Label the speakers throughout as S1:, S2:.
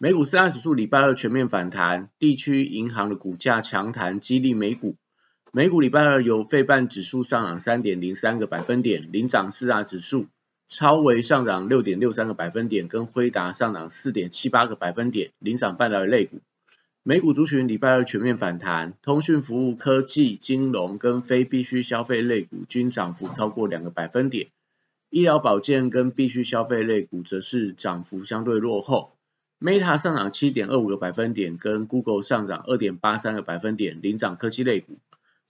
S1: 美股四大指数礼拜二全面反弹，地区银行的股价强弹激励美股。美股礼拜二由费半指数上涨三点零三个百分点，领涨四大指数，超微上涨六点六三个百分点，跟辉达上涨四点七八个百分点，领涨半导体类股。美股族群礼拜二全面反弹，通讯服务、科技、金融跟非必需消费类股均涨幅超过两个百分点，医疗保健跟必需消费类股则是涨幅相对落后。Meta 上涨七点二五个百分点，跟 Google 上涨二点八三个百分点，领涨科技类股。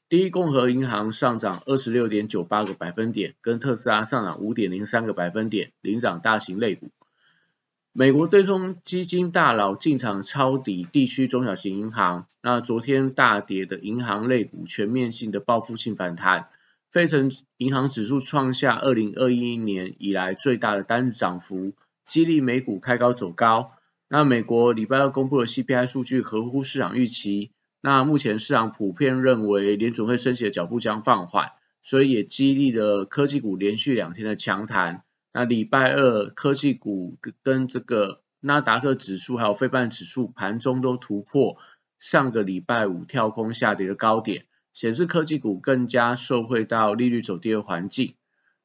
S1: 第一共和银行上涨二十六点九八个百分点，跟特斯拉上涨五点零三个百分点，领涨大型类股。美国对冲基金大佬进场抄底地区中小型银行，那昨天大跌的银行类股全面性的报复性反弹，费城银行指数创下二零二一年以来最大的单日涨幅，激励美股开高走高。那美国礼拜二公布的 CPI 数据合乎市场预期，那目前市场普遍认为联准会升息的脚步将放缓，所以也激励了科技股连续两天的强弹。那礼拜二科技股跟这个纳达克指数还有费半指数盘中都突破上个礼拜五跳空下跌的高点，显示科技股更加受惠到利率走跌的环境。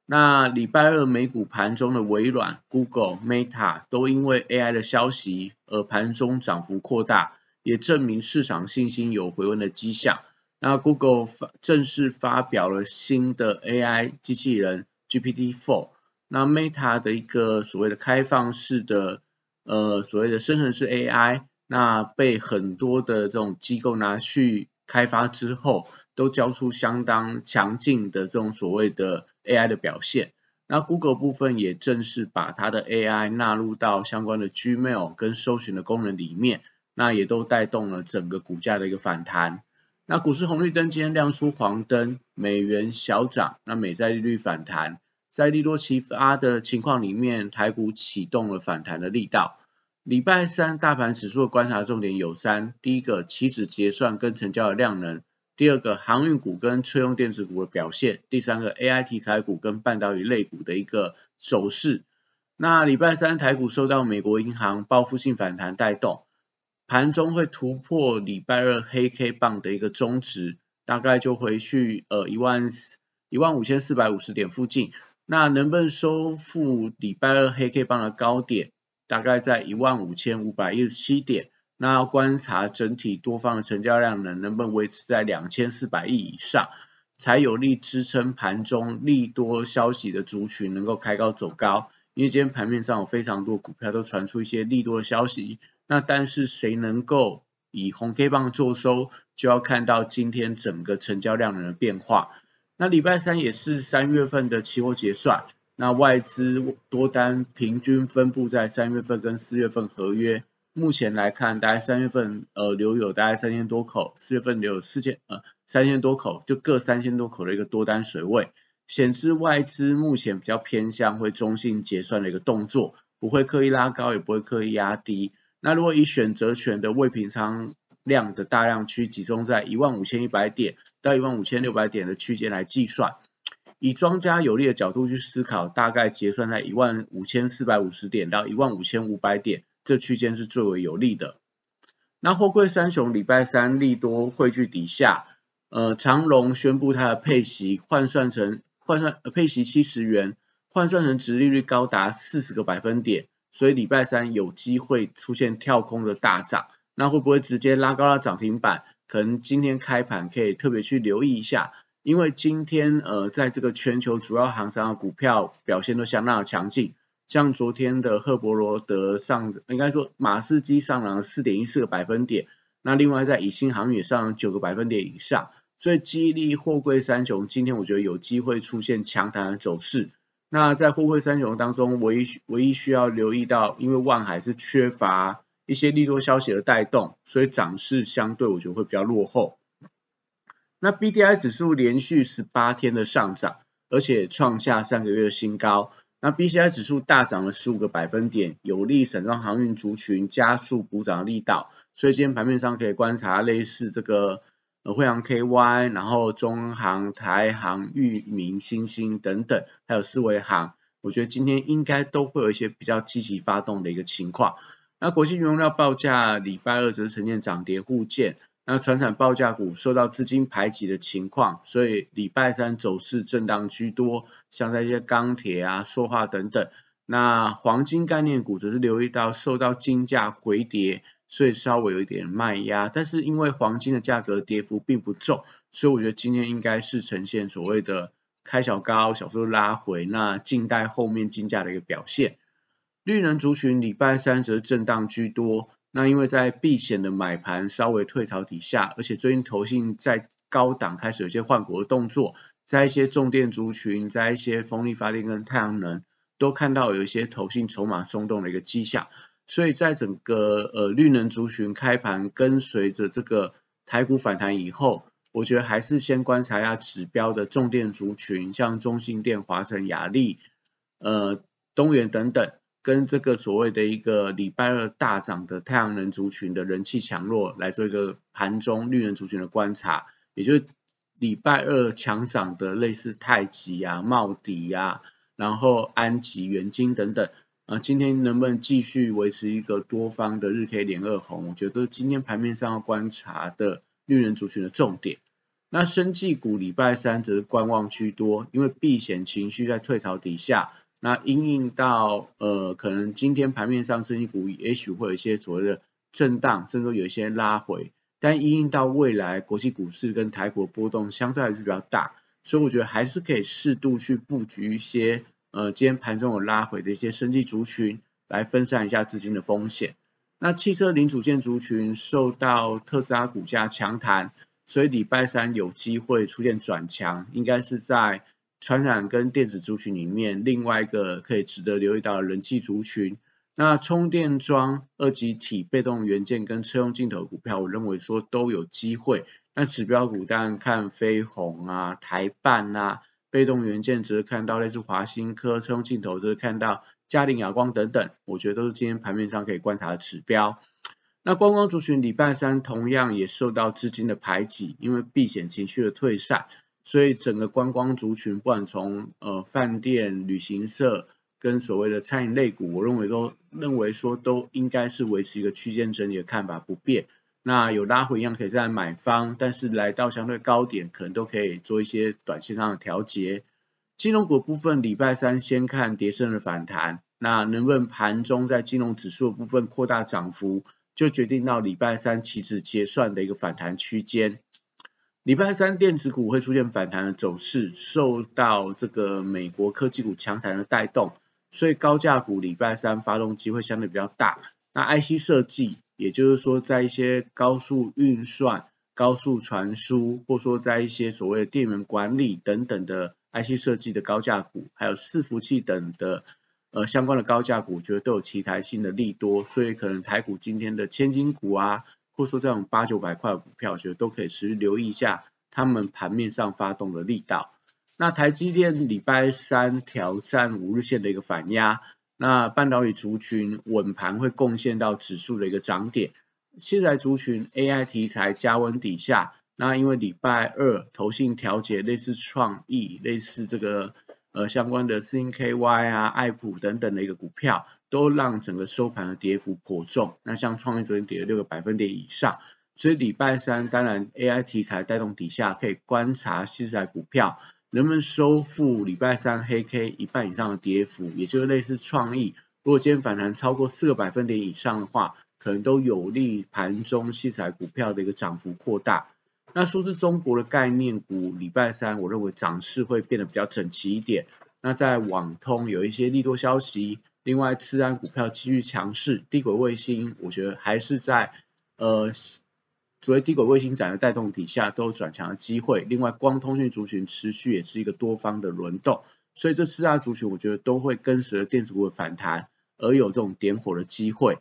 S1: 那礼拜二美股盘中的微软、Google、Meta 都因为 AI 的消息而盘中涨幅扩大，也证明市场信心有回温的迹象。那 Google 发正式发表了新的 AI 机器人 GPT-4，那 Meta 的一个所谓的开放式的呃所谓的生成式 AI，那被很多的这种机构拿去开发之后，都交出相当强劲的这种所谓的。AI 的表现，那 Google 部分也正式把它的 AI 纳入到相关的 Gmail 跟搜寻的功能里面，那也都带动了整个股价的一个反弹。那股市红绿灯今天亮出黄灯，美元小涨，那美债利率反弹，在利多齐发的情况里面，台股启动了反弹的力道。礼拜三大盘指数的观察重点有三：第一个，期指结算跟成交的量能。第二个航运股跟车用电子股的表现，第三个 AI 题材股跟半导体类股的一个走势。那礼拜三台股受到美国银行报复性反弹带动，盘中会突破礼拜二黑 K 棒的一个中值，大概就回去呃一万一万五千四百五十点附近。那能不能收复礼拜二黑 K 棒的高点？大概在一万五千五百一十七点。那要观察整体多方的成交量呢，能不能维持在两千四百亿以上，才有力支撑盘中利多消息的族群能够开高走高。因为今天盘面上有非常多股票都传出一些利多的消息，那但是谁能够以红 K 棒做收，就要看到今天整个成交量的变化。那礼拜三也是三月份的期货结算，那外资多单平均分布在三月份跟四月份合约。目前来看，大概三月份呃留有大概三千多口，四月份留有四千呃三千多口，就各三千多口的一个多单水位，显示外资目前比较偏向会中性结算的一个动作，不会刻意拉高，也不会刻意压低。那如果以选择权的未平仓量的大量区集中在一万五千一百点到一万五千六百点的区间来计算，以庄家有利的角度去思考，大概结算在一万五千四百五十点到一万五千五百点。这区间是最为有利的。那货柜三雄礼拜三利多汇聚底下，呃，长荣宣布它的配息换算成换算配息七十元，换算成值利率高达四十个百分点，所以礼拜三有机会出现跳空的大涨。那会不会直接拉高到涨停板？可能今天开盘可以特别去留意一下，因为今天呃，在这个全球主要行商的股票表现都相当的强劲。像昨天的赫伯罗德上，应该说马士基上涨四点一四个百分点，那另外在以新航也上九个百分点以上，所以激励货柜三雄今天我觉得有机会出现强弹的走势。那在货柜三雄当中，唯一唯一需要留意到，因为万海是缺乏一些利多消息的带动，所以涨势相对我觉得会比较落后。那 B D I 指数连续十八天的上涨，而且创下三个月的新高。那 B C I 指数大涨了十五个百分点，有利散装航运族群加速补涨力道。所以今天盘面上可以观察类似这个呃惠阳 K Y，然后中航、台航、裕民、新星等等，还有四维航，我觉得今天应该都会有一些比较积极发动的一个情况。那国际原料报价礼拜二则是呈现涨跌互见，那船产报价股受到资金排挤的情况，所以礼拜三走势震荡居多，像在一些钢铁啊、塑化等等。那黄金概念股则是留意到受到金价回跌。所以稍微有一点卖压，但是因为黄金的价格跌幅并不重，所以我觉得今天应该是呈现所谓的开小高，小幅拉回，那静待后面金价的一个表现。绿能族群礼拜三则震荡居多，那因为在避险的买盘稍微退潮底下，而且最近投信在高档开始有些换股的动作，在一些重电族群，在一些风力发电跟太阳能，都看到有一些投信筹码松动的一个迹象。所以在整个呃绿能族群开盘跟随着这个台股反弹以后，我觉得还是先观察一下指标的重电族群，像中信电、华晨、雅力、呃东元等等，跟这个所谓的一个礼拜二大涨的太阳能族群的人气强弱，来做一个盘中绿能族群的观察。也就是礼拜二强涨的类似太极啊、茂迪啊，然后安吉、元晶等等。啊，今天能不能继续维持一个多方的日 K 连二红？我觉得今天盘面上要观察的绿人族群的重点。那生技股礼拜三则是观望居多，因为避险情绪在退潮底下，那因应到呃可能今天盘面上生技股也许会有一些所谓的震荡，甚至有一些拉回，但因应到未来国际股市跟台股波动相对还是比较大，所以我觉得还是可以适度去布局一些。呃，今天盘中有拉回的一些升级族群，来分散一下资金的风险。那汽车零组件族群受到特斯拉股价强弹，所以礼拜三有机会出现转强，应该是在传染跟电子族群里面另外一个可以值得留意到的人气族群。那充电桩、二极体、被动元件跟车用镜头股票，我认为说都有机会。那指标股当然看飞鸿啊、台办啊。被动元件只是看到类似华新科、车用镜头，只是看到嘉陵亚光等等，我觉得都是今天盘面上可以观察的指标。那观光族群礼拜三同样也受到资金的排挤，因为避险情绪的退散，所以整个观光族群，不管从呃饭店、旅行社跟所谓的餐饮类股，我认为都认为说都应该是维持一个区间整理的看法不变。那有拉回一样可以再买方，但是来到相对高点，可能都可以做一些短线上的调节。金融股部分，礼拜三先看跌升的反弹，那能不能盘中在金融指数部分扩大涨幅，就决定到礼拜三期指结算的一个反弹区间。礼拜三电子股会出现反弹的走势，受到这个美国科技股强弹的带动，所以高价股礼拜三发动机会相对比较大。那 IC 设计。也就是说，在一些高速运算、高速传输，或说在一些所谓的电源管理等等的 IC 设计的高价股，还有伺服器等的呃相关的高价股，觉得都有题材性的利多，所以可能台股今天的千金股啊，或说这种八九百块的股票，我觉得都可以持续留意一下他们盘面上发动的力道。那台积电礼拜三挑战五日线的一个反压。那半导体族群稳盘会贡献到指数的一个涨点。现在族群 AI 题材加温底下，那因为礼拜二投信调节类似创意、类似这个呃相关的 CNKY 啊、爱普等等的一个股票，都让整个收盘的跌幅颇重。那像创意昨天跌了六个百分点以上，所以礼拜三当然 AI 题材带动底下，可以观察现在股票。能不能收复礼拜三黑 K 一半以上的跌幅，也就是类似创意，如果今天反弹超过四个百分点以上的话，可能都有利盘中器材股票的一个涨幅扩大。那说是中国的概念股，礼拜三我认为涨势会变得比较整齐一点。那在网通有一些利多消息，另外次安股票继续强势，低轨卫星我觉得还是在呃。所谓低轨卫星展的带动底下，都有转强的机会。另外，光通讯族群持续也是一个多方的轮动，所以这四大族群我觉得都会跟随着电子股的反弹而有这种点火的机会。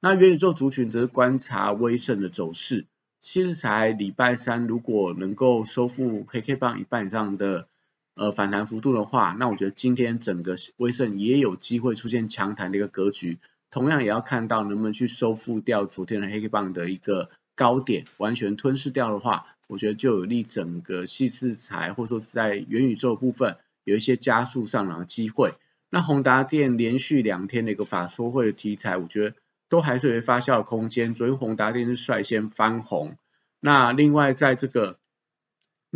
S1: 那元宇宙族群则是观察威盛的走势。其实才礼拜三，如果能够收复黑 K 棒一半以上的呃反弹幅度的话，那我觉得今天整个威盛也有机会出现强弹的一个格局。同样也要看到能不能去收复掉昨天的黑 K 棒的一个高点，完全吞噬掉的话，我觉得就有利整个细制材或者说是在元宇宙部分有一些加速上涨的机会。那宏达电连续两天的一个法说会的题材，我觉得。都还是有发酵的空间。昨天宏达电是率先翻红，那另外在这个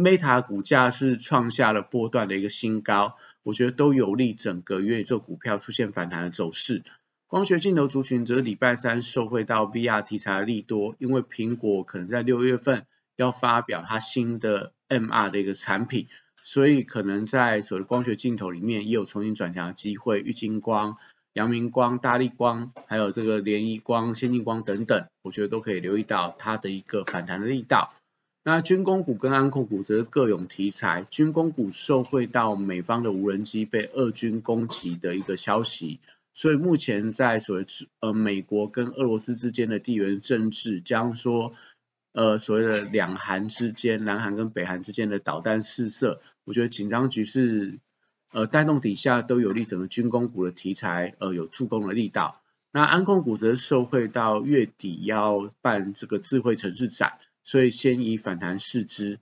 S1: Meta 股价是创下了波段的一个新高，我觉得都有利整个元宇宙股票出现反弹的走势。光学镜头族群则礼拜三受惠到 VR 题材的利多，因为苹果可能在六月份要发表它新的 MR 的一个产品，所以可能在所谓光学镜头里面也有重新转强的机会。玉晶光。阳明光、大力光，还有这个联谊光、先进光等等，我觉得都可以留意到它的一个反弹的力道。那军工股跟安控股则各有题材，军工股受惠到美方的无人机被俄军攻击的一个消息，所以目前在所谓呃美国跟俄罗斯之间的地缘政治，将说呃所谓的两韩之间、南韩跟北韩之间的导弹试射，我觉得紧张局势。呃，带动底下都有利整个军工股的题材，呃，有助攻的力道。那安控股则受惠到月底要办这个智慧城市展，所以先以反弹试之。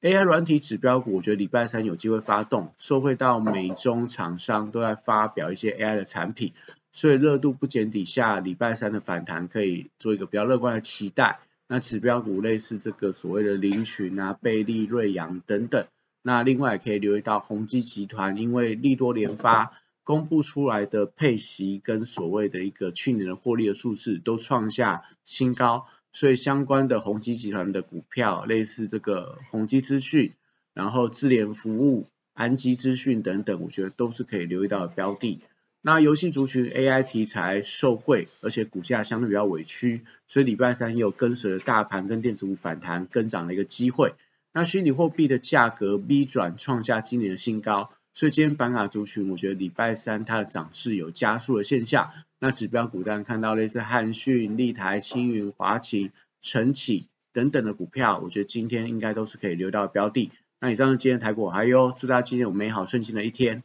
S1: AI 软体指标股，我觉得礼拜三有机会发动，受惠到美中厂商都在发表一些 AI 的产品，所以热度不减底下，礼拜三的反弹可以做一个比较乐观的期待。那指标股类似这个所谓的林群啊、贝利、瑞阳等等。那另外也可以留意到宏基集团，因为利多联发，公布出来的配息跟所谓的一个去年的获利的数字都创下新高，所以相关的宏基集团的股票，类似这个宏基资讯，然后智联服务、安基资讯等等，我觉得都是可以留意到的标的。那游戏族群 AI 题材受惠，而且股价相对比较委屈，所以礼拜三也有跟随着大盘跟电子股反弹跟涨的一个机会。那虚拟货币的价格 V 转创下今年的新高，所以今天板卡族群，我觉得礼拜三它的涨势有加速的现象。那指标股当然看到类似汉讯、立台、青云、华擎、晨起等等的股票，我觉得今天应该都是可以留到标的。那以上是今天台股，还有祝大家今天有美好顺心的一天。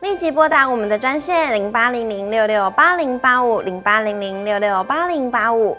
S2: 立即拨打我们的专线零八零零六六八零八五零八零零六六八零八五。